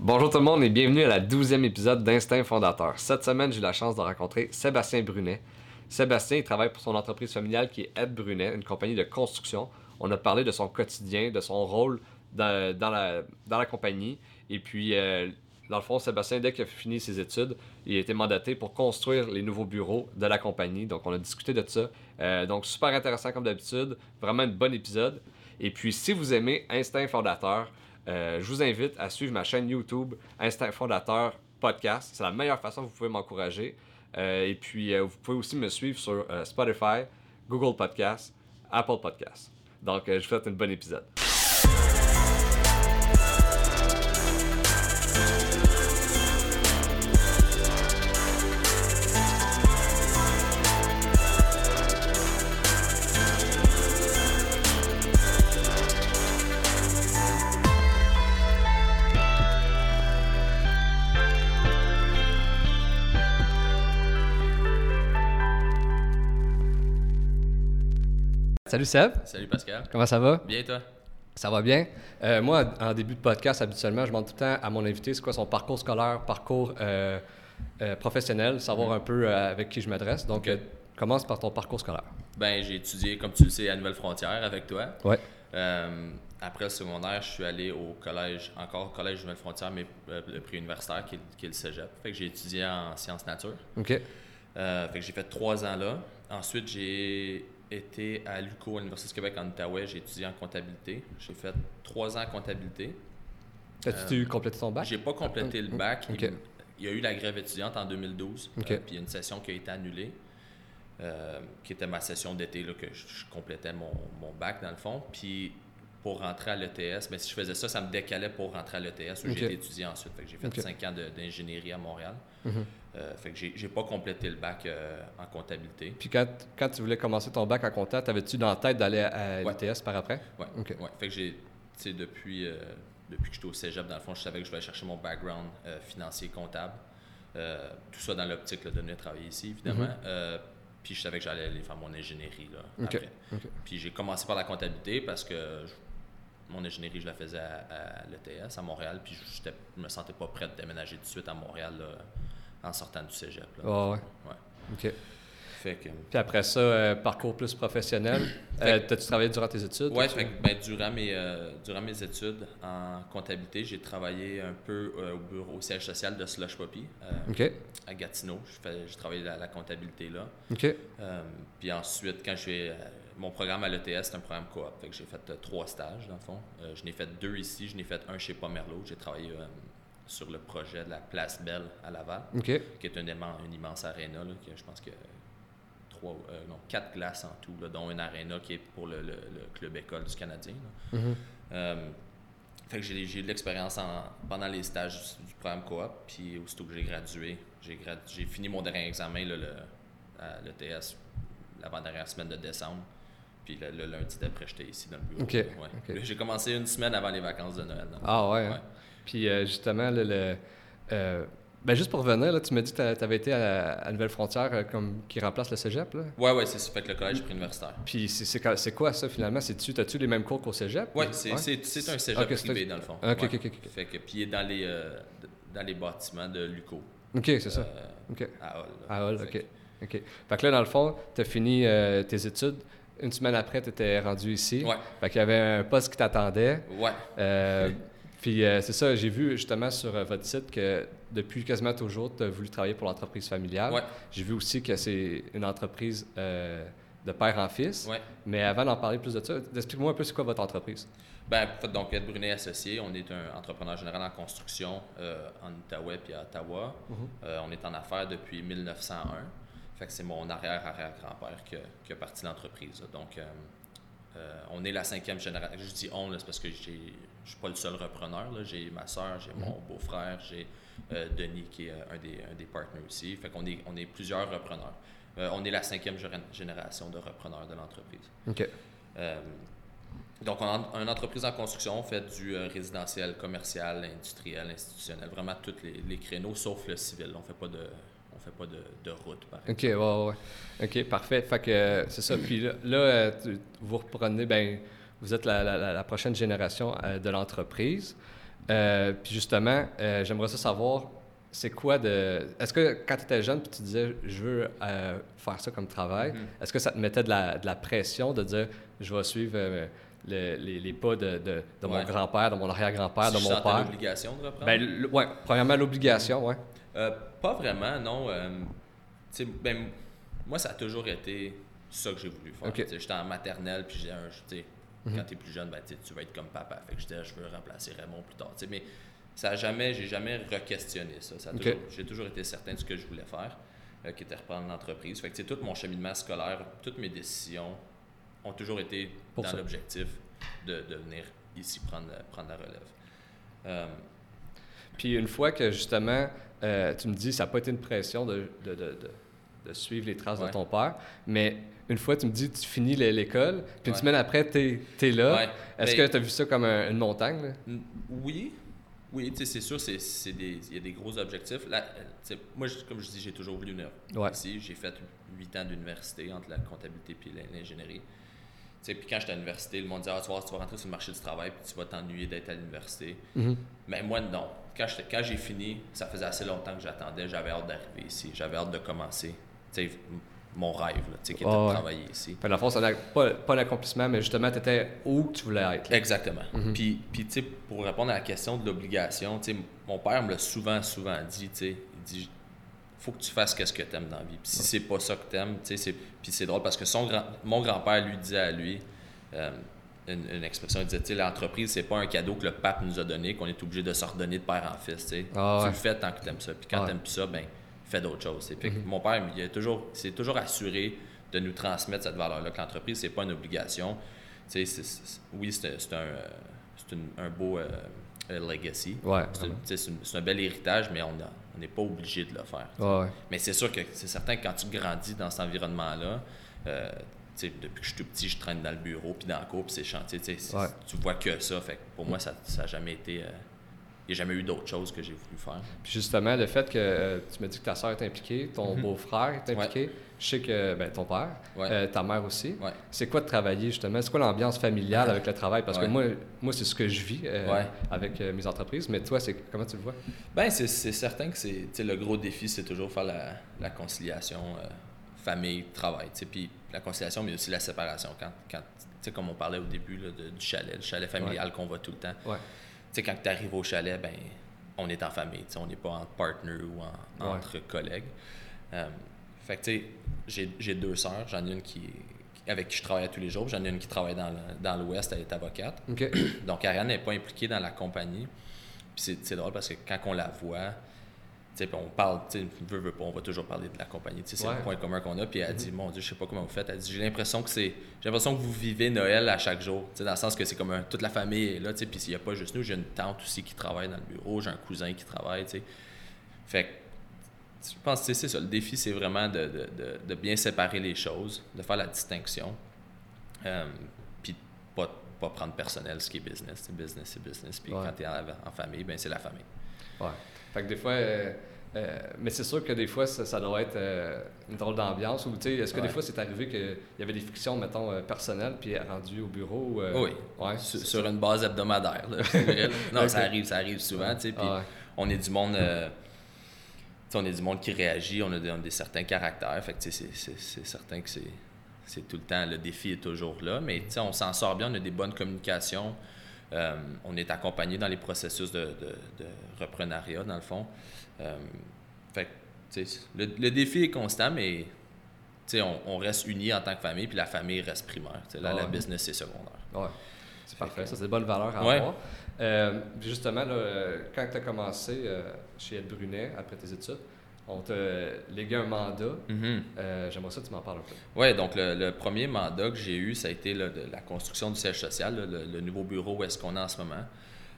Bonjour tout le monde et bienvenue à la douzième épisode d'Instinct Fondateur. Cette semaine, j'ai eu la chance de rencontrer Sébastien Brunet. Sébastien, il travaille pour son entreprise familiale qui est Ed Brunet, une compagnie de construction. On a parlé de son quotidien, de son rôle dans, la, compagnie. Et puis, euh, dans le fond, Sébastien, dès qu'il a fini ses études, il a été mandaté pour construire les nouveaux bureaux de la compagnie. Donc, on a discuté de ça. Euh, donc, super intéressant comme d'habitude. Vraiment un bon épisode. Et puis, si vous aimez Instinct Fondateur, je vous invite à suivre ma chaîne YouTube Instinct Fondateur Podcast. C'est la meilleure façon que vous pouvez m'encourager. Euh, et puis, euh, vous pouvez aussi me suivre sur euh, Spotify, Google Podcast, Apple Podcast. Donc, euh, je vous souhaite un bon épisode. Salut Seb, Salut Pascal. comment ça va? Bien toi? Ça va bien. Euh, moi, en début de podcast, habituellement, je demande tout le temps à mon invité c'est quoi son parcours scolaire, parcours euh, euh, professionnel, savoir un peu avec qui je m'adresse. Donc, commence par ton parcours scolaire. Ben j'ai étudié, comme tu le sais, à Nouvelle-Frontière avec toi. Ouais. Après le secondaire, je suis allé au collège, encore au collège Nouvelle-Frontière, mais euh, le prix universitaire qui est, qui est le cégep. Fait que j'ai étudié en sciences nature. OK. Fait que j'ai fait trois ans là. Ensuite, j'ai été à l'UQO, à l'Université du Québec en Outaouais. J'ai étudié en comptabilité. J'ai fait trois ans en comptabilité. As-tu complété ton bac? J'ai pas complété le bac. Il, y a eu la grève étudiante en 2012. Ok. euh, puis il y a une session qui a été annulée, euh, qui était ma session d'été, que je, je complétais mon, mon bac dans le fond. Puis pour rentrer à l'ETS, mais si je faisais ça, ça me décalait pour rentrer à l'ETS où j'ai étudié ensuite. Fait que j'ai fait Ok. cinq ans de- d'ingénierie à Montréal. Euh, fait que j'ai pas complété le bac euh, en comptabilité. Puis quand, quand tu voulais commencer ton bac en compta, t'avais-tu dans la tête d'aller à Ouais. l'ITS par après? Ok. ouais. Fait que j'ai, depuis, euh, depuis que j'étais au cégep, dans le fond, je savais que je voulais chercher mon background financier, comptable. Tout ça dans l'optique de venir travailler ici, évidemment. Mhm. Puis je savais que j'allais aller faire mon ingénierie là, après. Ok. Puis j'ai commencé par la comptabilité parce que je- mon ingénierie, je la faisais à, à l'ETS, à Montréal. Puis je ne me sentais pas prêt de déménager tout de suite à Montréal là, en sortant du cégep. là. Ah ouais. Ouais. OK. Fait que, Puis après ça, euh, parcours plus professionnel. Euh, T'as-tu travaillé durant tes études? Que, ben, durant, mes, euh, durant mes études en comptabilité, j'ai travaillé un peu euh, au bureau au siège social de Slush Poppy euh, OK. à Gatineau. Je fais- J'ai travaillé la, la comptabilité là. OK. Euh, puis ensuite, quand je fais mon programme à l'ETS, c'est un programme coop. Fait que j'ai fait euh, trois stages dans le fond. Euh, je n'ai fait deux ici, je n'ai fait un chez Pomerleau. J'ai travaillé euh, sur le projet de la Place Belle à Laval, qui est une, immense, une immense aréna, là, qui a, je pense que trois, non, quatre glaces en tout, là, dont une aréna qui est pour le, le- le club école du Canadien. là. Mhm. Euh, fait que j'ai j'ai eu de l'expérience en- pendant les stages du, du programme coop, puis aussitôt que j'ai gradué, j'ai fini mon dernier examen là, le, à l'ETS l'avant-dernière semaine de décembre. Puis le, le lundi d'après, j'étais ici dans le bureau. Ok, Ouais. ok. J'ai commencé une semaine avant les vacances de Noël. Ah ouais. hein? Ouais. Puis euh, justement, là, le, euh, ben juste pour revenir, là, tu m'as dit que tu avais été à, à Nouvelle-Frontière euh, comme qui remplace le cégep. Là? Ouais, ouais, c'est ça. Fait que le collège préuniversitaire. Puis c'est- quoi- c'est quoi ça finalement? C'est-tu, t'as-tu les mêmes cours qu'au cégep? Ouais, c'est c'est un cégep privé dans le fond. Ok, Ouais. ok, ok. Fait que, puis il est dans les, dans les bâtiments de l'UCO. OK, c'est ça. OK. à Hall. À Hall, OK. OK. Fait que là, dans le fond, tu as fini euh, tes études. Une semaine après, tu étais rendu ici. Ouais, Fait qu'il y avait un poste qui t'attendait. ouais. Euh, puis euh, c'est ça, j'ai vu justement sur euh, votre site que depuis quasiment toujours, tu as voulu travailler pour l'entreprise familiale. Ouais. J'ai vu aussi que c'est une entreprise de père en fils. Ouais. Mais avant d'en parler plus de ça, explique-moi un peu c'est quoi votre entreprise? Ben, en fait, donc, Ed Brunet Associé, on est un entrepreneur général en construction euh, en Outaouais puis à Ottawa. Mhm. Euh, on est en affaires depuis 1901. Fait que c'est mon arrière-arrière-grand-père qui, a- qui a parti l'entreprise. Donc, euh, euh, on est la cinquième génération. Je dis on, là, c'est parce que je suis pas le seul repreneur. J'ai ma soeur, j'ai mon beau-frère, j'ai euh, Denis qui est euh, un des, un des partenaires aussi. Fait qu'on est, on est plusieurs repreneurs. On est la cinquième génération de repreneurs de l'entreprise. OK. Donc, on a une entreprise en construction, on fait du résidentiel, commercial, industriel, institutionnel, vraiment tous les, les créneaux, sauf le civil. On fait pas de, fait pas de, de route, par exemple. OK, ouais. OK, parfait. Fait que euh, c'est ça. Puis là, là, euh, tu- vous reprenez, ben, vous êtes la, la- la- la prochaine génération euh, de l'entreprise. Euh, puis justement, euh, j'aimerais ça savoir, c'est quoi de... Est-ce que quand tu étais jeune, puis tu disais, je veux faire ça comme travail, Mm-hmm. est-ce que ça te mettait de la, de la pression de dire, je vais suivre le- les, les pas de, de, de mon Ouais. grand-père, de mon arrière-grand-père, Si de mon père? l'obligation de reprendre? Ben, ouais, premièrement, l'obligation, ouais. Euh, pas vraiment, non. Euh, ben, moi, ça a toujours été ça que j'ai voulu faire. J'étais en maternelle, puis j'ai un. Mhm. Quand tu es plus jeune, ben, tu vas être comme papa. Fait que je disais, je veux remplacer Raymond plus tard. Mais ça a jamais, j'ai jamais re-questionné ça. J'ai toujours été certain de ce que je voulais faire, euh, qui était reprendre l'entreprise. Fait que tout mon cheminement scolaire, toutes mes décisions ont toujours été Pour dans l'objectif de, de venir ici prendre, prendre la relève. Puis une fois que justement, euh, tu me dis, ça n'a pas été une pression de, de, de, de- suivre les traces de ton père, mais une fois, tu me dis, tu finis l'é- l'école, puis une Ouais. semaine après, tu es, là. Ouais. Est-ce Ben- que tu as vu ça comme un- une montagne? là? Oui, oui, c'est sûr, c'est, c'est des, il y a des gros objectifs. Là, euh, moi, comme je dis, j'ai toujours voulu ici. J'ai fait huit ans d'université entre la comptabilité et l'ingénierie. Puis quand j'étais à l'université, le monde disait, ah, tu vas, tu vas rentrer sur le marché du travail puis tu vas t'ennuyer d'être à l'université. Mhm. Mais moi, non. Quand, j'ai fini, ça faisait assez longtemps que j'attendais. J'avais hâte d'arriver ici. J'avais hâte de commencer. Mon rêve, là, qui était de travailler ici. Fait, dans le fond, ça pas, pas l'accomplissement, mais justement, tu étais où tu voulais être. là. Exactement. Mhm. Puis, puis tu sais, pour répondre à la question de l'obligation, tu sais, mon père me l'a souvent, souvent dit, tu sais, il dit, faut que tu fasses qu'est-ce que tu aimes dans la vie. Puis si c'est pas ça que tu aimes, tu sais, c'est, puis c'est drôle parce que son grand, mon grand-père lui disait à lui, euh, une, une expression, il disait, tu l'entreprise, c'est pas un cadeau que le pape nous a donné, qu'on est obligé de se redonner de père en fils, tu. Ah tu ouais. le fais tant que tu aimes ça. Puis quand Ouais. tu t'aimes plus ça, ben, fais d'autres choses. tu Mhm. mon père, il a toujours, s'est toujours assuré de nous transmettre cette valeur-là, que l'entreprise, c'est pas une obligation. Tu oui, c'est un, euh, un beau euh, euh, legacy. Ouais, C'est tu un bel héritage, mais on n'est pas obligé de le faire. Mais c'est sûr que c'est certain que quand tu grandis dans cet environnement-là, euh, tu depuis que je suis tout petit, je traîne dans le bureau, puis dans la cour, puis c'est chantier. tu Ouais. Vois que ça. Fait que pour moi, ça n'a jamais été. euh, il n'y a jamais eu d'autre chose que j'ai voulu faire. Puis justement, le fait que euh, tu me dis que ta soeur est impliquée, ton Mhm. beau-frère est impliqué, je sais que ben, ton père, Ouais. euh, ta mère aussi. Ouais. C'est quoi de travailler justement? C'est quoi l'ambiance familiale avec le travail? Parce que moi, moi c'est ce que je vis euh, avec mes entreprises, mais toi, comment tu le vois? Ben, c'est certain que c'est le gros défi, c'est toujours faire la, la conciliation famille-travail. tu sais, Puis la conciliation, mais aussi la séparation. Quand, quand comme on parlait au début là, de- du chalet, le chalet familial qu'on voit tout le temps. Ouais. Quand tu arrives au chalet, ben, on est en famille. On n'est pas entre partners ou en- Ouais. entre collègues. Euh, fait que, tu sais, j'ai- deux sœurs. J'en ai une qui, avec qui je travaille tous les jours. J'en ai une qui travaille dans l'Ouest, elle est avocate. Donc, Ariane n'est pas impliquée dans la compagnie. Puis c'est, drôle parce que quand on la voit, puis on parle, tu sais, veut, veut pas, on va toujours parler de la compagnie. Tu sais, c'est Ouais. le point commun qu'on a. Puis elle dit, mon Dieu, je sais pas comment vous faites. Elle dit, j'ai l'impression que c'est, j'ai l'impression que vous vivez Noël à chaque jour. Tu sais, dans le sens que c'est comme un- toute la famille est là. Tu sais, puis s'il n'y a pas juste nous, j'ai une tante aussi qui travaille dans le bureau, j'ai un cousin qui travaille. Tu sais. Fait que je pense que c'est ça. Le défi, c'est vraiment de, de- de- de bien séparer les choses, de faire la distinction. Euh, puis de pas, pas prendre personnel ce qui est business. C'est business, c'est business. Puis Ouais. quand tu es en, en famille, ben c'est la famille. Ouais. Fait que des fois, euh, euh, mais c'est sûr que des fois, ça, ça doit être euh, une drôle d'ambiance. Ou, est-ce que des fois, c'est arrivé qu'il y avait des frictions, mettons, personnelles, puis rendu au bureau? ou, euh, oui. Ouais. Sur, une base hebdomadaire. là, non, ça arrive, ça arrive souvent. Puis Ah ouais. on est du monde. on est du monde qui réagit, on a des, on a des certains caractères. Fait que c'est, certain que c'est, c'est tout le temps, le défi est toujours là. Mais on s'en sort bien, on a des bonnes communications. Euh, on est accompagné dans les processus de, de, de reprenariat, dans le fond. Euh, fait le, le défi est constant, mais on, on reste unis en tant que famille, puis la famille reste primaire. Là, Ah la ouais. business, c'est secondaire. Ouais. C'est Fait parfait. que- Ça, c'est des bonnes valeurs à Ouais. avoir. Euh, justement, là, quand tu as commencé chez Ed Brunet, après tes études, on t'a légué un mandat. Mhm. Euh, J'aimerais ça que tu m'en parles un peu. Oui, donc le, le premier mandat que j'ai eu, ça a été de la construction du siège social, le, le nouveau bureau où est-ce qu'on est en ce moment.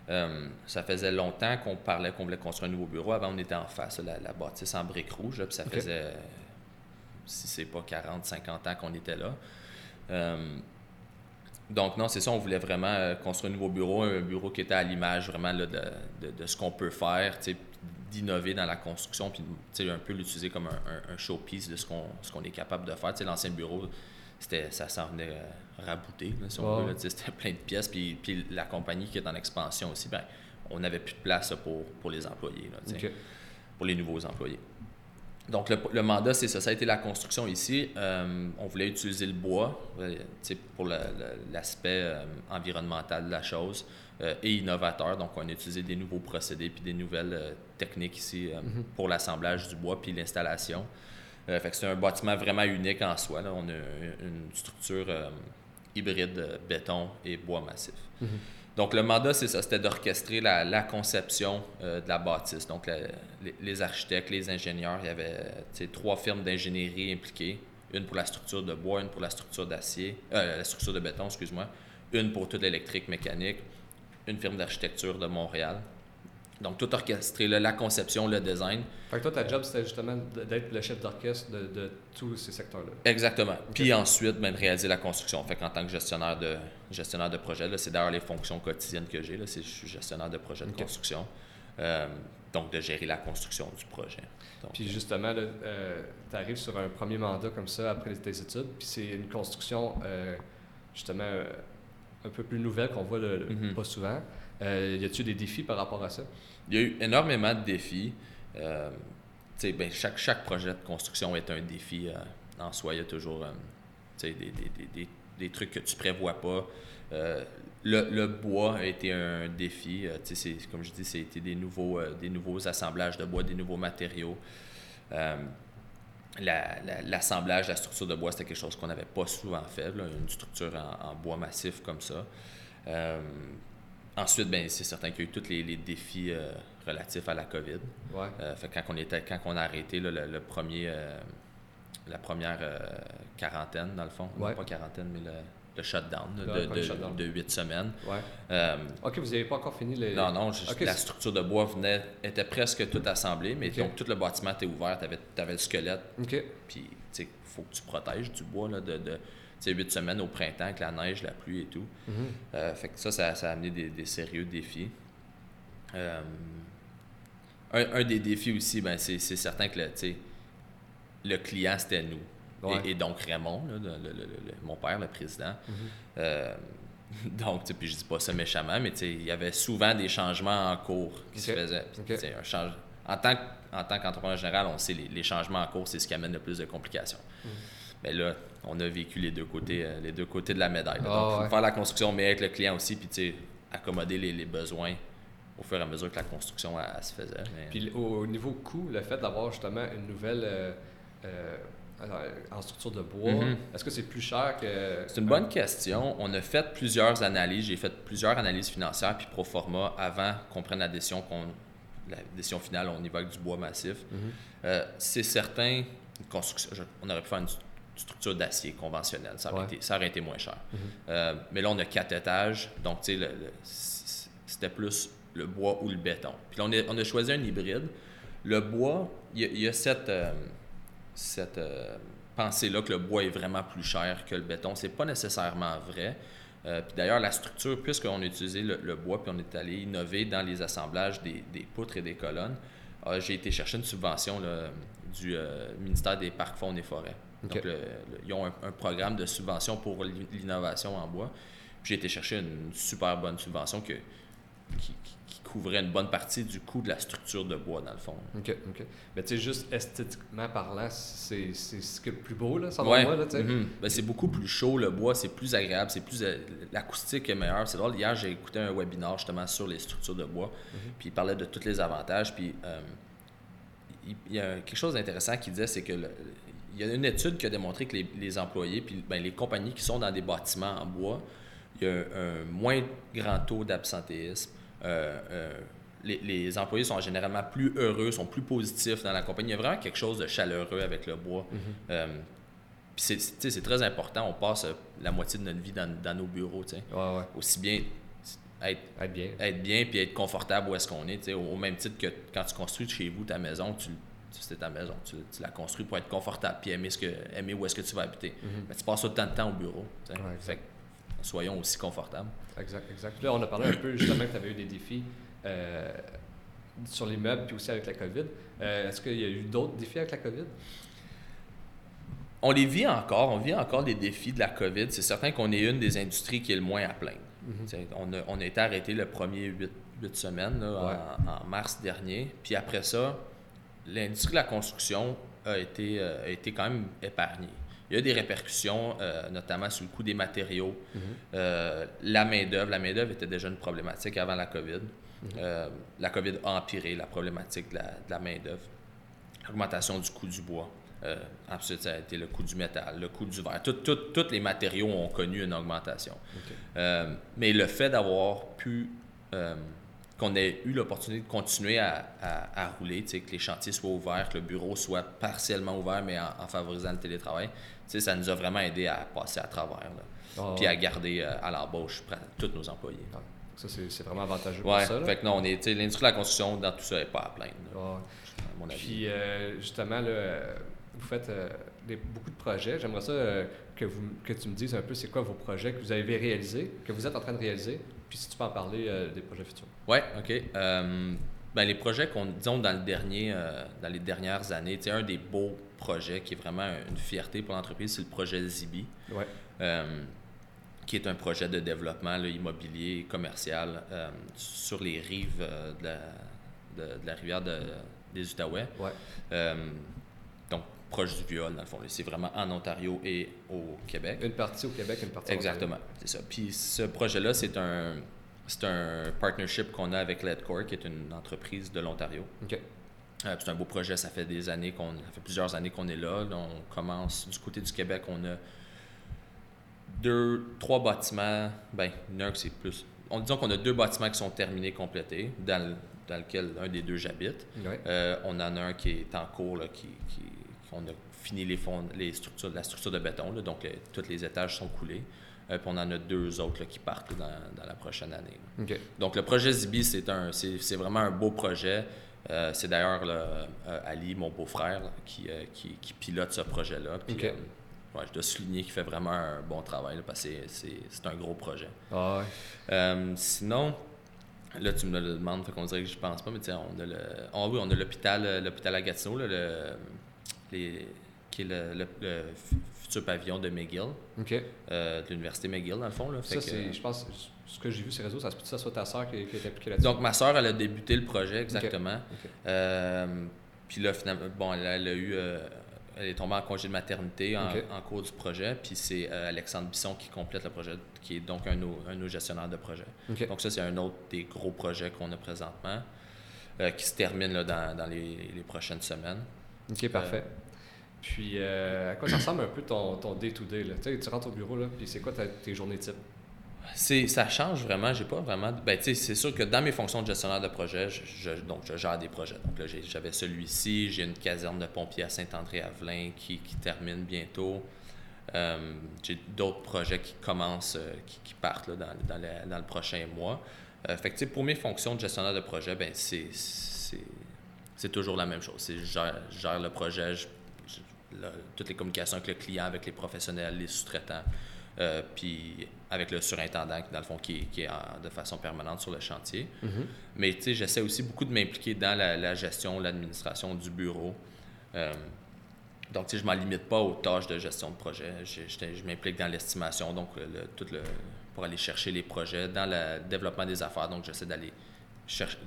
Euh, ça faisait longtemps qu'on parlait qu'on voulait construire un nouveau bureau. Avant, on était en face, la, la bâtisse en briques rouges, là, puis ça faisait, si c'est pas 40, 50 ans qu'on était là. Euh, donc, non, c'est ça, on voulait vraiment construire un nouveau bureau, un bureau qui était à l'image vraiment là, de, de- de ce qu'on peut faire, d'innover dans la construction, puis un peu l'utiliser comme un, un- un showpiece de ce qu'on est capable de faire. L'ancien bureau, c'était ça s'en venait euh, rabouté, là, si on c'était plein de pièces, puis, puis la compagnie qui est en expansion aussi, ben, on n'avait plus de place pour, pour les employés, pour les nouveaux employés. Donc, le, mandat, c'est ça. Ça a été la construction ici. Euh, on voulait utiliser le bois euh, pour l'aspect euh, environnemental de la chose et innovateur. Donc, on a utilisé des nouveaux procédés puis des nouvelles techniques ici mhm. pour l'assemblage du bois puis l'installation. fait que c'est un bâtiment vraiment unique en soi. On a une structure hybride béton et bois massif. Mhm. Donc, le mandat, c'est ça, c'était d'orchestrer la, conception euh, de la bâtisse. Donc, les, architectes, les ingénieurs, il y avait trois firmes d'ingénierie impliquées. Une pour la structure de bois, une pour la structure d'acier, euh, la structure de béton, excuse-moi, une pour toute l'électrique mécanique, une firme d'architecture de Montréal. Donc, tout orchestré, la conception, le design. Fait que toi, ta job, c'était justement d'être le chef d'orchestre de, tous ces secteurs-là. Exactement. Puis ensuite, ben, de réaliser la construction. Fait qu'en tant que gestionnaire de, gestionnaire de projet, c'est d'ailleurs les fonctions quotidiennes que j'ai. Je suis gestionnaire de projet de construction. Euh, donc, de gérer la construction du projet. puis justement, euh, tu arrives sur un premier mandat comme ça après tes études, puis c'est une construction, euh, justement, un peu plus nouvelle qu'on voit mm-hmm. pas souvent. Y a-t-il des défis par rapport à ça? il y a eu énormément de défis. Euh, ben, chaque, chaque projet de construction est un défi euh, en soi. Il y a toujours euh, des, des, des, des, trucs que tu prévois pas. Le, le, bois a été un défi. comme je dis, c'était des nouveaux, des nouveaux assemblages de bois, des nouveaux matériaux. L'assemblage, la, la, structure de bois, c'était quelque chose qu'on n'avait pas souvent fait, une structure en, bois massif comme ça. Ensuite, ben, c'est certain qu'il y a eu tous les, défis euh, relatifs à la COVID. Euh, fait quand, on était, quand on a arrêté le, premier, euh, la première quarantaine, dans le fond, pas quarantaine, mais le, shutdown, de, huit semaines. OK, vous n'avez pas encore fini les... Non, non, la structure de bois venait, était presque toute assemblée, mais donc tout le bâtiment était ouvert, tu avais, le squelette. Puis, il faut que tu protèges du bois là, de huit semaines au printemps avec la neige, la pluie et tout. Mhm. Euh, fait que ça, ça, a amené des, sérieux défis. Euh, un, des défis aussi, ben, c'est certain que le, le client, c'était nous. Et, donc Raymond, mon père, le président. Mhm. Euh, donc, puis je dis pas ça méchamment, mais il y avait souvent des changements en cours qui se faisaient. Un en tant, en tant qu'entrepreneur général, on sait les, les changements en cours, c'est ce qui amène le plus de complications. Mhm. Mais là, on a vécu les deux côtés, euh, les deux côtés de la médaille. Ah, Donc, faire la construction, mais avec le client aussi, puis accommoder les, besoins au fur et à mesure que la construction se faisait. Puis au, niveau coût, le fait d'avoir justement une nouvelle euh, euh, en structure de bois, mm-hmm. est-ce que c'est plus cher que... C'est une bonne question. On a fait plusieurs analyses. J'ai fait plusieurs analyses financières puis pro forma avant qu'on prenne la décision qu'on la décision finale, on évoque du bois massif. Mm-hmm. c'est certain, construction, on aurait pu faire une structure d'acier conventionnelle. Ça aurait, été, ça aurait été moins cher. Mhm. Euh, mais là, on a quatre étages, donc tu sais, c'était plus le bois ou le béton. Puis là, on a, on a choisi un hybride. Le bois, il y, a cette, euh, cette euh, pensée-là que le bois est vraiment plus cher que le béton. C'est pas nécessairement vrai. puis d'ailleurs, la structure, puisqu'on a utilisé le, bois, puis on est allé innover dans les assemblages des, des poutres et des colonnes, j'ai été chercher une subvention du ministère des Parcs, Fonds et Forêts. Donc, ils ont un, programme de subvention pour l'innovation en bois. J'ai été chercher une super bonne subvention que, qui, couvrait une bonne partie du coût de la structure de bois, dans le fond. OK, OK. Mais tu sais, juste esthétiquement parlant, c'est ce que plus beau, là, ça ouais. moi, là, tu sais. Mm-hmm. ben, c'est beaucoup plus chaud, le bois, c'est plus agréable, c'est plus... Euh, l'acoustique est meilleure. C'est drôle, hier, j'ai écouté un webinaire, justement, sur les structures de bois, mm-hmm. puis il parlait de tous les avantages, puis... Euh, il y a quelque chose d'intéressant qui disait, c'est que le, il y a une étude qui a démontré que les, employés, puis ben, les compagnies qui sont dans des bâtiments en bois, il y a un, moins grand taux d'absentéisme. Euh, euh, les, employés sont généralement plus heureux, sont plus positifs dans la compagnie. Il y a vraiment quelque chose de chaleureux avec le bois. Euh, puis c'est très important. On passe la moitié de notre vie dans, nos bureaux. Aussi bien être, bien. Être bien puis être confortable où est-ce qu'on est. Au, au, même titre que quand tu construis chez vous ta maison, tu c'était ta maison. Tu, tu, l'as construit pour être confortable puis aimer, ce que, aimer où est-ce que tu vas habiter. Mais tu passes autant de temps au bureau. fait soyons aussi confortables. Exact, exact. Là, on a parlé un peu justement que tu avais eu des défis euh, sur les meubles puis aussi avec la COVID. Euh, est-ce qu'il y a eu d'autres défis avec la COVID? On les vit encore. On vit encore des défis de la COVID. C'est certain qu'on est une des industries qui est le moins à plaindre. Mhm. on, a, on a été arrêté le premier 8 huit semaines, en, mars dernier. Puis après ça, l'industrie de la construction a été, a été quand même épargnée. Il y a des répercussions, notamment sur le coût des matériaux, mm-hmm. la main-d'œuvre. La main-d'œuvre était déjà une problématique avant la COVID. Mm-hmm. la COVID a empiré la problématique de la, main-d'œuvre. Augmentation du coût du bois. Euh, ensuite, ça a été le coût du métal, le coût du verre. Tous les matériaux ont connu une augmentation. Euh, mais le fait d'avoir pu, euh, qu'on ait eu l'opportunité de continuer à, rouler, que les chantiers soient ouverts, que le bureau soit partiellement ouvert, mais en, favorisant le télétravail, ça nous a vraiment aidé à passer à travers. Ah puis à garder à l'embauche tous nos employés. Ah, ça, c'est vraiment avantageux pour ça. Fait que non, l'industrie de la construction, dans tout ça, n'est pas à plaindre. à mon avis. Puis, justement, là, vous faites euh, beaucoup de projets. J'aimerais ça euh, que, vous, que tu me dises un peu c'est quoi vos projets que vous avez réalisés, que vous êtes en train de réaliser, puis si tu peux en parler euh, des projets futurs. Oui, OK. Ben, les projets qu'on, disons, dans, le dernier, dans les dernières années, un des beaux projets qui est vraiment une fierté pour l'entreprise, c'est le projet Zibi. Ouais. qui est un projet de développement immobilier commercial sur les rives de la, de, la rivière des Outaouais. Ouais proche du viol, dans le fond. C'est vraiment en Ontario et au Québec. Une partie au Québec, une partie Exactement, c'est ça. Puis ce projet-là, c'est un, c'est un partnership qu'on a avec Ledcore, qui est une entreprise de l'Ontario. OK. Euh, c'est un beau projet, ça fait des années qu'on, ça fait plusieurs années qu'on est là. On commence du côté du Québec, on a deux, trois bâtiments, ben, un c'est plus. On disons qu'on a deux bâtiments qui sont terminés, complétés, dans, dans lequel un des deux j'habite. Euh, on en a un qui est en cours, là, qui, qui on a fini les, fonds, les structures, la structure de béton, donc tous les étages sont coulés. Euh, puis on en a deux autres qui partent dans, la prochaine année. Donc le projet Zibi, c'est, un, c'est, vraiment un beau projet. Euh, c'est d'ailleurs euh, Ali, mon beau-frère, qui, qui, pilote ce projet-là. Puis, je dois souligner qu'il fait vraiment un bon travail parce que c'est, un gros projet. Ah sinon, Là, tu me le demandes, fait qu'on dirait que je pense pas, mais on a le. Ah oui, on a l'hôpital, l'hôpital à Gatineau, le, qui est le, futur pavillon de McGill, euh, de l'université McGill, dans le fond. Là. ça, c'est, je pense, ce que j'ai vu sur les réseaux, ça se peut que ça soit ta sœur qui, est impliquée là-dessus? Donc, ma sœur, elle a débuté le projet, exactement. Euh, puis là, finalement, bon, elle, a eu... Euh, elle est tombée en congé de maternité en, cours du projet, puis c'est Alexandre Bisson qui complète le projet, qui est donc un, un de nos gestionnaires de projet. Donc ça, c'est un autre des gros projets qu'on a présentement, qui se termine là, dans, les, les, prochaines semaines. OK, parfait. Puis, euh, à quoi ça ressemble un peu ton, day-to-day? Tu rentres au bureau, là, puis c'est quoi tes journées type? C'est, ça change vraiment. J'ai pas vraiment. Ben, c'est sûr que dans mes fonctions de gestionnaire de projet, je, donc, je gère des projets. Donc là, j'avais celui-ci. J'ai une caserne de pompiers à Saint-André-Avelin qui, qui, termine bientôt. Euh, j'ai d'autres projets qui commencent, euh, qui, partent là, dans, dans, dans, le prochain mois. que, pour mes fonctions de gestionnaire de projet, ben, c'est, toujours la même chose. C'est je gère, le projet, toutes les communications avec le client, avec les professionnels, les sous-traitants, euh, puis avec le surintendant, dans le fond, qui, est de façon permanente sur le chantier. Mm-hmm. Mais tu sais, j'essaie aussi beaucoup de m'impliquer dans la, gestion, l'administration du bureau. Euh, donc, tu sais, je ne m'en limite pas aux tâches de gestion de projet. Je, m'implique dans l'estimation, donc tout le, pour aller chercher les projets, dans le développement des affaires. Donc, j'essaie d'aller chercher,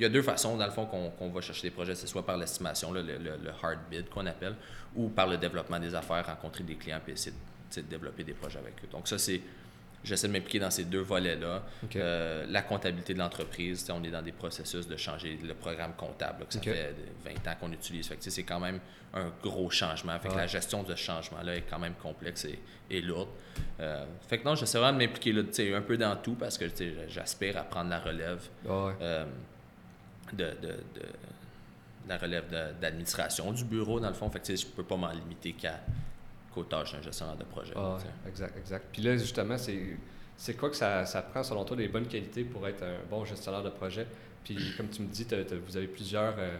il y a deux façons, dans le fond, qu'on va chercher des projets. C'est soit par l'estimation, le, hard bid qu'on appelle, ou par le développement des affaires, rencontrer des clients et essayer de, développer des projets avec eux. Donc, ça, c'est. J'essaie de m'impliquer dans ces deux volets-là. Euh, la comptabilité de l'entreprise, on est dans des processus de changer le programme comptable, que ça fait 20 ans qu'on utilise. Fait c'est quand même un gros changement. Fait la gestion de ce changement-là est quand même complexe et, lourde. Euh, fait que non, j'essaie vraiment de m'impliquer un peu dans tout parce que j'aspire à prendre la relève. Euh, de, de, la relève d'administration du bureau, dans le fond. Fait que, je ne peux pas m'en limiter qu'à qu'aux tâches d'un gestionnaire de projet. Ah, exact, exact. Puis là, justement, c'est, quoi que ça, ça, prend, selon toi, des bonnes qualités pour être un bon gestionnaire de projet? Puis, comme tu me dis, vous avez plusieurs euh,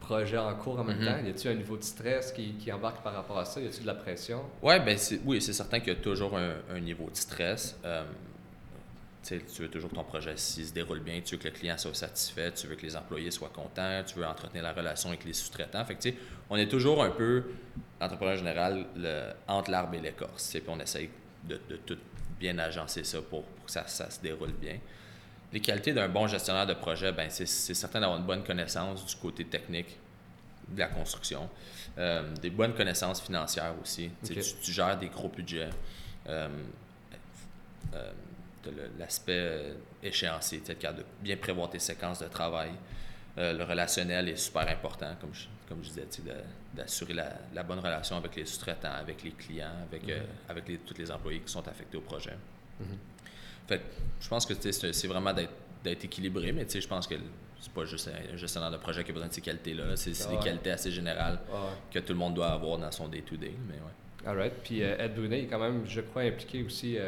projets en cours en même mm-hmm. temps. Y a-t-il un niveau de stress qui, qui, embarque par rapport à ça? Y a-t-il de la pression? Ouais, ben oui, c'est certain qu'il y a toujours un, un niveau de stress. Euh, tu veux toujours que ton projet se déroule bien, tu veux que le client soit satisfait, tu veux que les employés soient contents, tu veux entretenir la relation avec les sous-traitants. Fait que, on est toujours un peu, l'entrepreneur général, le, entre l'arbre et l'écorce. Puis on essaye de, tout bien agencer ça pour, que ça, se déroule bien. les qualités d'un bon gestionnaire de projet, ben, c'est certain d'avoir une bonne connaissance du côté technique de la construction, euh, des bonnes connaissances financières aussi. Tu, gères des gros budgets. Euh, euh, l'aspect échéancier, être capable de bien prévoir tes séquences de travail. le relationnel est super important, comme je, comme je disais, d'assurer la, bonne relation avec les sous-traitants, avec les clients, avec, mm-hmm. avec les, tous les employés qui sont affectés au projet. Mm-hmm. Fait je pense que c'est vraiment d'être équilibré, mais je pense que c'est pas juste un gestionnaire de projet qui a besoin de ces qualités-là. C'est des qualités assez générales que tout le monde doit avoir dans son day-to-day. mais ouais. All right. Puis euh, Ed Brunet est quand même, je crois, impliqué aussi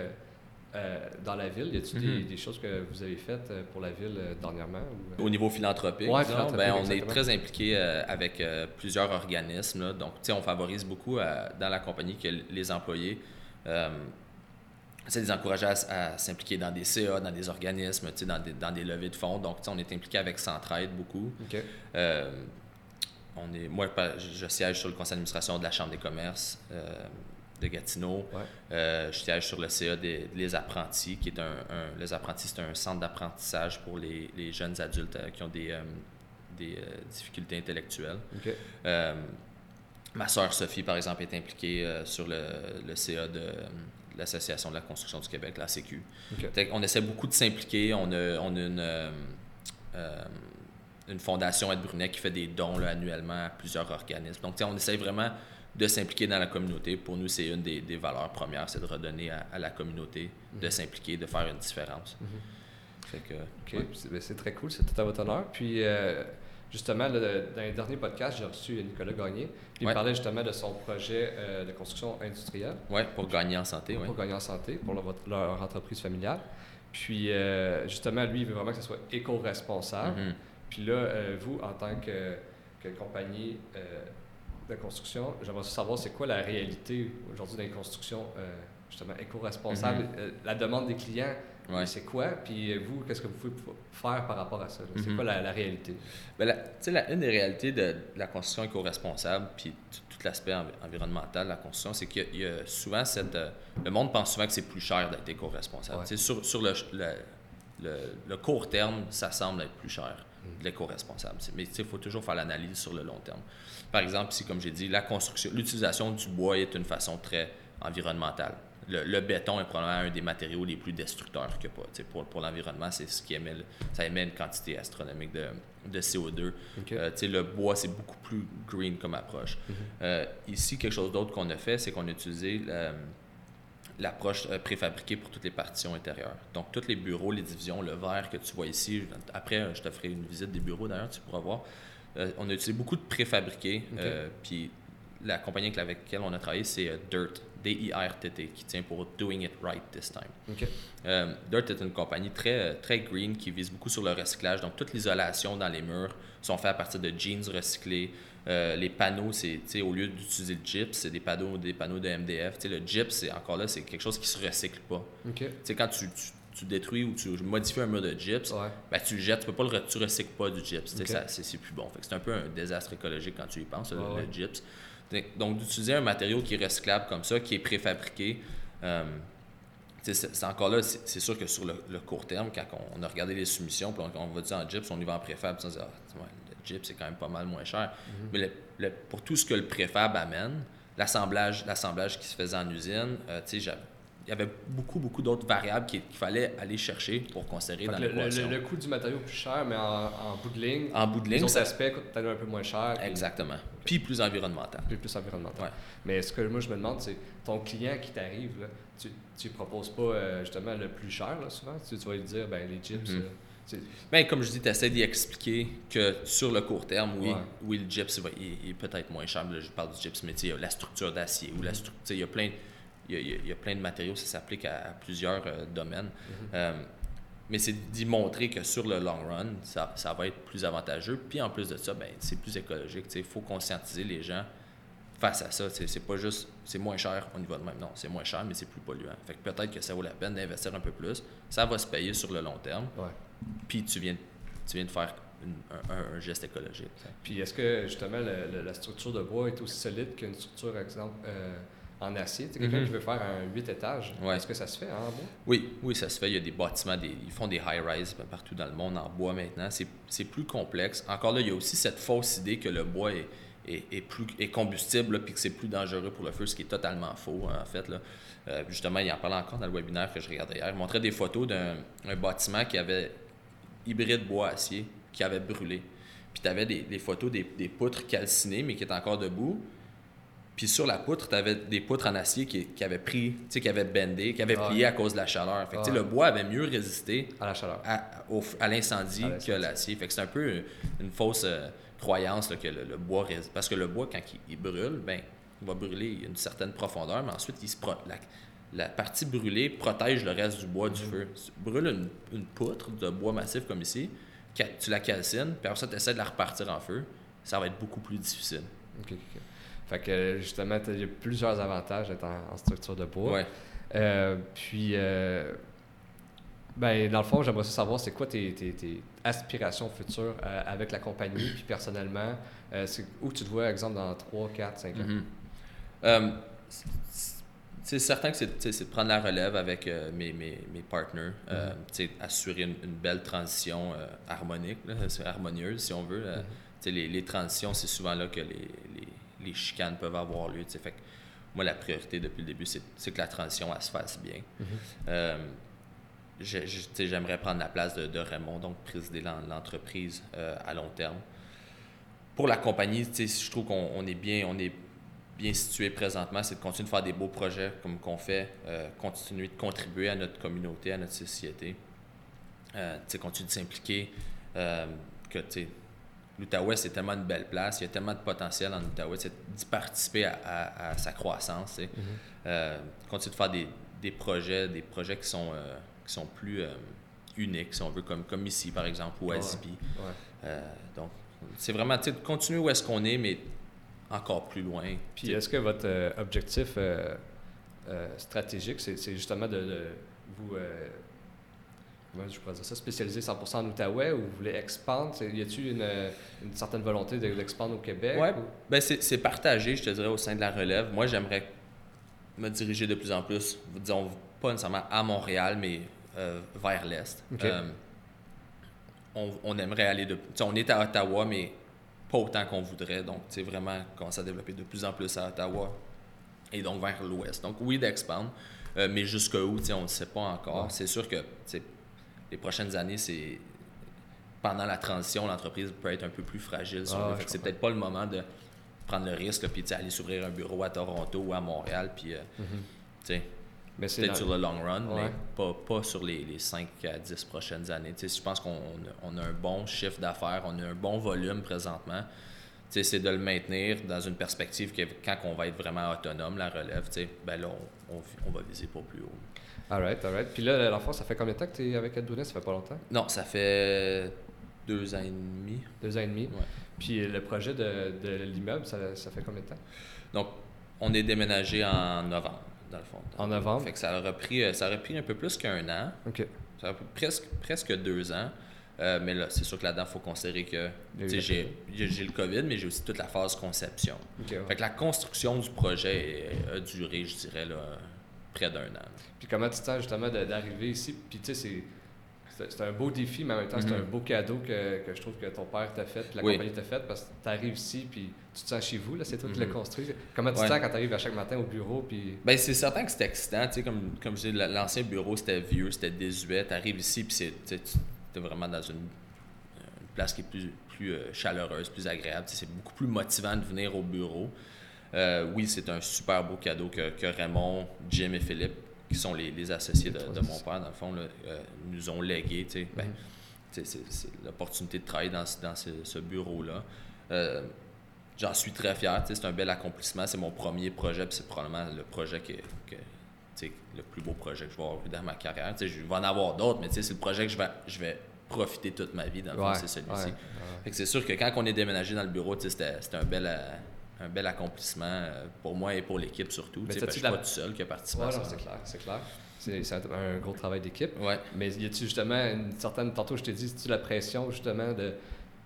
euh, euh, dans la ville. Y a-t-il mm-hmm. des, choses que vous avez faites pour la ville dernièrement? Au niveau philanthropique, ben, on est très impliqué avec plusieurs organismes. Donc, on favorise beaucoup dans la compagnie que les employés c'est les encourager à, s'impliquer dans des CA, dans des organismes, dans des, dans des levées de fonds. Donc, on est impliqué avec Centraide beaucoup. Euh, on est, moi, je siège sur le conseil d'administration de la Chambre des commerces euh, de Gatineau. Euh, je siège sur le CA des Les Apprentis, qui est un, les Apprentis, c'est un centre d'apprentissage pour les, les, jeunes adultes qui ont des, des difficultés intellectuelles. ma soeur Sophie, par exemple, est impliquée sur le, le CA de l'Association de la construction du Québec, la Sécu. On essaie beaucoup de s'impliquer. On a, on a une, euh, euh, une fondation Ed Brunet qui fait des dons annuellement à plusieurs organismes. Donc, on essaie vraiment de s'impliquer dans la communauté. Pour nous, c'est une des, valeurs premières, c'est de redonner à, la communauté, de mhm. s'impliquer, de faire une différence. Mhm. Ben, c'est très cool, c'est tout à votre honneur. Puis, euh, Justement, dans les derniers podcasts, j'ai reçu Nicolas Gagné. Puis Il parlait justement de son projet euh, de construction industrielle. Oui, pour gagner en santé. Pour, gagner en santé, pour leur, entreprise familiale. Puis euh, justement, lui, il veut vraiment que ce soit éco-responsable. Mm-hmm. Puis là, vous, en tant que, compagnie de construction, j'aimerais savoir c'est quoi la réalité aujourd'hui dans les constructions justement éco-responsable. Mm-hmm. la demande des clients, c'est quoi? Puis euh, vous, qu'est-ce que vous pouvez faire par rapport à ça? C'est mhm. quoi la, réalité? Bien, la, une des réalités de, la construction éco-responsable, puis tout, l'aspect environnemental de la construction, c'est qu'il y, a souvent cette... Euh, le monde pense souvent que c'est plus cher d'être éco-responsable. Sur, sur le, le, court terme, ça semble être plus cher, mhm. l'éco-responsable. Mais il faut toujours faire l'analyse sur le long terme. Par exemple, si, comme j'ai dit, la construction, l'utilisation du bois est une façon très environnementale le, béton est probablement un des matériaux les plus destructeurs que pas. Pour, pour l'environnement, c'est ce qui émet, ça émet une quantité astronomique de, de CO2. Euh, le bois, c'est beaucoup plus green comme approche. Mhm. Euh, ici, quelque chose d'autre qu'on a fait, c'est qu'on a utilisé l'approche euh, préfabriquée pour toutes les partitions intérieures. Donc, tous les bureaux, les divisions, le verre que tu vois ici, après, je te ferai une visite des bureaux d'ailleurs, tu pourras voir. on a utilisé beaucoup de préfabriqués. puis la compagnie avec laquelle on a travaillé, c'est Dirt. D-I-R-T-T, qui tient pour Doing It Right This Time. Euh, Dirt est une compagnie très, très green qui vise beaucoup sur le recyclage. Donc, toute l'isolation dans les murs sont faites à partir de jeans recyclés. Euh, les panneaux, c'est au lieu d'utiliser le gyps, c'est des panneaux, des panneaux de MDF. le gyps, c'est encore là, c'est quelque chose qui se recycle pas. Quand tu, tu, détruis ou tu modifies un mur de gyps, ben, tu le jettes, tu peux pas le tu recycles pas du gyps. C'est plus bon. C'est un peu un désastre écologique quand tu y penses, le, gyps. Donc, d'utiliser un matériau qui est recyclable comme ça, qui est préfabriqué, euh, c'est encore là, c'est sûr que sur le, court terme, quand on, a regardé les soumissions, puis on, va dire en gyps, on y va en préfab, on se dit, ah, c'est quand même pas mal moins cher. Mm-hmm. Mais pour tout ce que le préfab amène, l'assemblage qui se faisait en usine, euh, tu sais, il y avait beaucoup, beaucoup d'autres variables qu'il fallait aller chercher pour considérer dans l'équation. Le, le, coût du matériau plus cher, mais en, bout de ligne, en bout de ligne, les aspects coûtent un peu moins cher. Exactement. Puis plus environnemental. Puis plus environnemental. Mais ce que moi je me demande, c'est ton client qui t'arrive, tu ne proposes pas euh, justement le plus cher là, souvent? Tu, vas lui dire, ben les gyps. Mm comme je dis, tu essaies d'y expliquer que sur le court terme, oui, oui le gyps il, est peut-être moins cher. je parle du gyps, mais il y a la structure d'acier ou la mhm. structure. Il y a plein il y, a, plein de matériaux, ça s'applique à, plusieurs euh, domaines. Mhm. Euh, mais c'est d'y montrer que sur le long run, ça, ça, va être plus avantageux. Puis en plus de ça, ben, c'est plus écologique. Il faut conscientiser les gens face à ça. C'est pas juste c'est moins cher, on y va de même. Non, c'est moins cher, mais c'est plus polluant. Fait que peut-être que ça vaut la peine d'investir un peu plus. Ça va se payer sur le long terme. Puis tu viens, tu viens de faire un, geste écologique. Puis est-ce que justement la structure de bois est aussi solide qu'une structure, par exemple, euh, en acier? Tu sais, quelqu'un Mhm. qui veut faire un 8 étages, Ouais. est-ce que ça se fait en bois? Oui, oui, ça se fait. Il y a des bâtiments, des, ils font des high-rise partout dans le monde en bois maintenant. C'est, plus complexe. Encore là, il y a aussi cette fausse idée que le bois est, est, est plus, est combustible puis que c'est plus dangereux pour le feu, ce qui est totalement faux, hein, en fait. Là. Euh, justement, il en parlait encore dans le webinaire que je regardais hier. Il montrait des photos d'un un bâtiment qui avait hybride bois-acier qui avait brûlé. Puis tu avais des, des photos des, des poutres calcinées, mais qui étaient encore debout. Puis sur la poutre, tu avais des poutres en acier qui, qui avaient pris, tu sais, qui avaient bendé, qui avaient plié à cause de la chaleur. Fait que, le bois avait mieux résisté À la chaleur. à, au- à l'incendie que l'acier. Fait que c'est un peu une, une fausse euh, croyance là, que le, le bois résiste. Parce que le bois, quand il, il brûle, ben, il va brûler à une certaine profondeur, mais ensuite, il se pro- la, la partie brûlée protège le reste du bois du feu. Tu brûles une, une poutre de bois massif comme ici, tu la calcines, puis après ça, tu essaies de la repartir en feu, ça va être beaucoup plus difficile. Ok, ok. Fait que justement, il y a plusieurs avantages d'être en, en structure de bois. Ouais. Euh, puis, euh, ben, dans le fond, j'aimerais savoir c'est quoi tes, tes- tes aspirations futures euh, avec la compagnie, puis personnellement, où tu te vois, exemple, dans 3, 4, 5 ans? Mhm. Euh, c'est- certain que c'est de prendre la relève avec euh, mes, mes, mes partners, euh, sais, assurer une, une belle transition euh, harmonique, là, c'est harmonieuse si on veut. sais, Les, les transitions, c'est souvent là que les, les, les chicanes peuvent avoir lieu. Fait que moi, la priorité depuis le début, c'est c'est que la transition elle se fasse bien. Je- je- tu sais, J'aimerais prendre la place de, de Raymond, donc présider l'en- l'entreprise à long terme. Pour la compagnie, je trouve qu'on on est bien, on est bien situé présentement, c'est de continuer de faire des beaux projets comme qu'on fait, euh, continuer de contribuer à notre communauté, à notre société, euh, continuer de s'impliquer, euh, que l'Outaouais, c'est tellement une belle place, il y a tellement de potentiel en Outaouais, c'est d'y participer à, à- à sa croissance, sais. Euh, continuer de faire des, des projets, des projets qui sont, qui sont plus uniques, si on veut, comme, comme ici, par exemple, ou à Ouais. Zibi. Ouais. Donc, c'est vraiment, de continuer où est-ce qu'on est, mais encore plus loin. Puis, est-ce que votre euh, objectif euh, euh, stratégique, c'est justement de, de vous. je pourrais dire ça, spécialiser 100% en Outaouais ou vous voulez expandre? Y a-t-il une, une certaine volonté de- d'expandre au Québec? Ou- ben c'est partagé, je te dirais, au sein de la relève. Moi, j'aimerais me diriger de plus en plus, disons, pas nécessairement à Montréal, mais vers l'Est. On, on aimerait aller de... On est à Ottawa, mais pas autant qu'on voudrait. Donc, tu sais, vraiment commencer à développer de plus en plus à Ottawa et donc vers l'Ouest. Donc, oui, d'expandre, euh, mais jusqu'où, tu sais, on ne sait pas encore. Ouais. C'est sûr que, tu sais, les prochaines années, c'est... Pendant la transition, l'entreprise peut être un peu plus fragile. Ah, c'est peut-être pas le moment de prendre le risque, puis aller s'ouvrir un bureau à Toronto ou à Montréal, puis, euh, tu sais, Mais c'est peut-être sur le long run, mais pas, pas sur les, les 5 à 10 prochaines années. Tu sais, je pense qu'on a- on a un bon chiffre d'affaires, on a un bon volume présentement. Tu sais, c'est de le maintenir dans une perspective que quand on va être vraiment autonome, la relève, tu sais, ben là, on, on- on va viser pas plus haut. All right, all right. Puis là, l'enfant, ça fait combien de temps que tu es avec Ed Brunet? Ça fait pas longtemps? Non, ça fait deux ans et demi. Deux ans et demi. Ouais. Puis le projet de, de l'immeuble, ça, ça fait combien de temps? Donc, on est déménagé en novembre, dans le fond. En novembre? Fait que ça aurait pris, euh, ça aurait pris un peu plus qu'un an. OK. Ça aurait pris presque, presque deux ans. Euh, mais là, c'est sûr que là-dedans, il faut considérer que j'ai le COVID, mais j'ai aussi toute la phase conception. Ouais. Fait que la construction du projet a duré, je dirais, là, près d'un an. Puis comment tu te sens justement d'arriver ici? Puis tu sais, c'est- un beau défi, mais en même temps, c'est Mhm. un beau cadeau que, que je trouve que ton père t'a fait, la Oui. compagnie t'a fait, parce que tu arrives ici, puis tu te sens chez vous, là, c'est toi qui Mhm. l'as construit. Comment tu Ouais. te sens quand tu arrives à chaque matin au bureau? Puis... Ben, c'est certain que c'est excitant. Tu sais, comme, comme je dis, la- l'ancien bureau, c'était vieux, c'était désuet. Tu arrives ici, puis c'est- tu es vraiment dans une, une place qui est plus, plus euh, chaleureuse, plus agréable. C'est beaucoup plus motivant de venir au bureau. Euh, oui, c'est un super beau cadeau que, que Raymond, Jim et Philippe, qui sont les, les associés de, de mon père, dans le fond, là, euh, nous ont légué. tu sais. Ben, c'est c'est l'opportunité de travailler dans, ce- dans ce, ce bureau-là. Euh, J'en suis très fier. C'est un bel accomplissement. C'est mon premier projet, puis c'est probablement le projet que, que- le plus beau projet que je vais avoir eu dans ma carrière. Tu sais, Je vais en avoir d'autres, mais c'est le projet que je vais, je vais profiter toute ma vie. Dans le fond, c'est celui-ci. ouais, ouais. C'est sûr que quand on est déménagé dans le bureau, c'était un bel, euh, un bel accomplissement euh, pour moi et pour l'équipe surtout. Mais tu suis la- pas tout seul qui a participé Ouais, à ça. c'est clair, c'est clair. C'est c'est un, gros travail d'équipe. Ouais. Mais y a-tu justement une certaine. Tantôt, je t'ai dit, c'est-tu la pression justement de.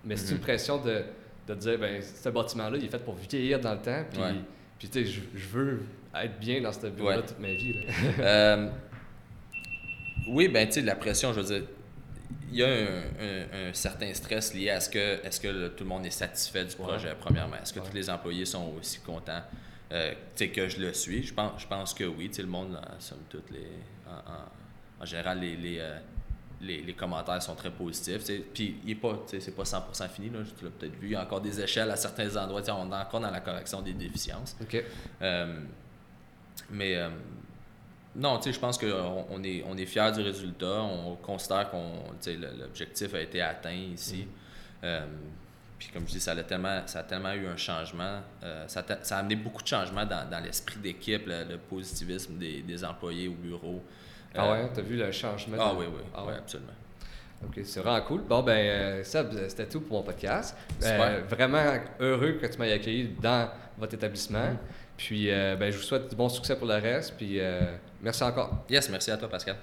Mais c'est-tu Mhm. une pression de, de dire, ben, ce bâtiment-là, il est fait pour vieillir dans le temps, puis Ouais. Puis tu sais, je, je veux être bien dans ce bureau-là toute ma vie. là. Euh, oui, ben tu sais, la pression, je veux dire, il y a un, un- un certain stress lié à ce que, est-ce que le- tout le monde est satisfait du Ouais. projet, premièrement? Est-ce que Ouais. tous les employés sont aussi contents euh, que je le suis? Je pense, je pense que oui. Le monde, en somme toute, les, en, en- en général, les, les, euh, les, les commentaires sont très positifs. Puis, il est pas, tu sais, c'est pas 100% fini. Là, tu l'as peut-être vu. Il y a encore des échelles à certains endroits. On est encore dans la correction des déficiences. OK. Euh, mais euh, non, tu sais, je pense qu'on on est, on est fiers du résultat. On considère qu'on, l'objectif a été atteint ici. Euh, puis comme je dis, ça a tellement, ça a tellement eu un changement. euh, ça, a, ça a amené beaucoup de changements dans, dans l'esprit d'équipe, le, le positivisme des, des employés au bureau. Ah Euh, ouais, t'as vu le changement? Ah de- oui, oui, Ah oui, ouais. absolument. Ok, c'est vraiment cool. Bon, ben, euh, Seb, c'était tout pour mon podcast. Super. Euh, vraiment heureux que tu m'aies accueilli dans votre établissement. Mm. Puis, euh, ben, je vous souhaite du bon succès pour le reste. Puis, euh, merci encore. Yes, merci à toi, Pascal.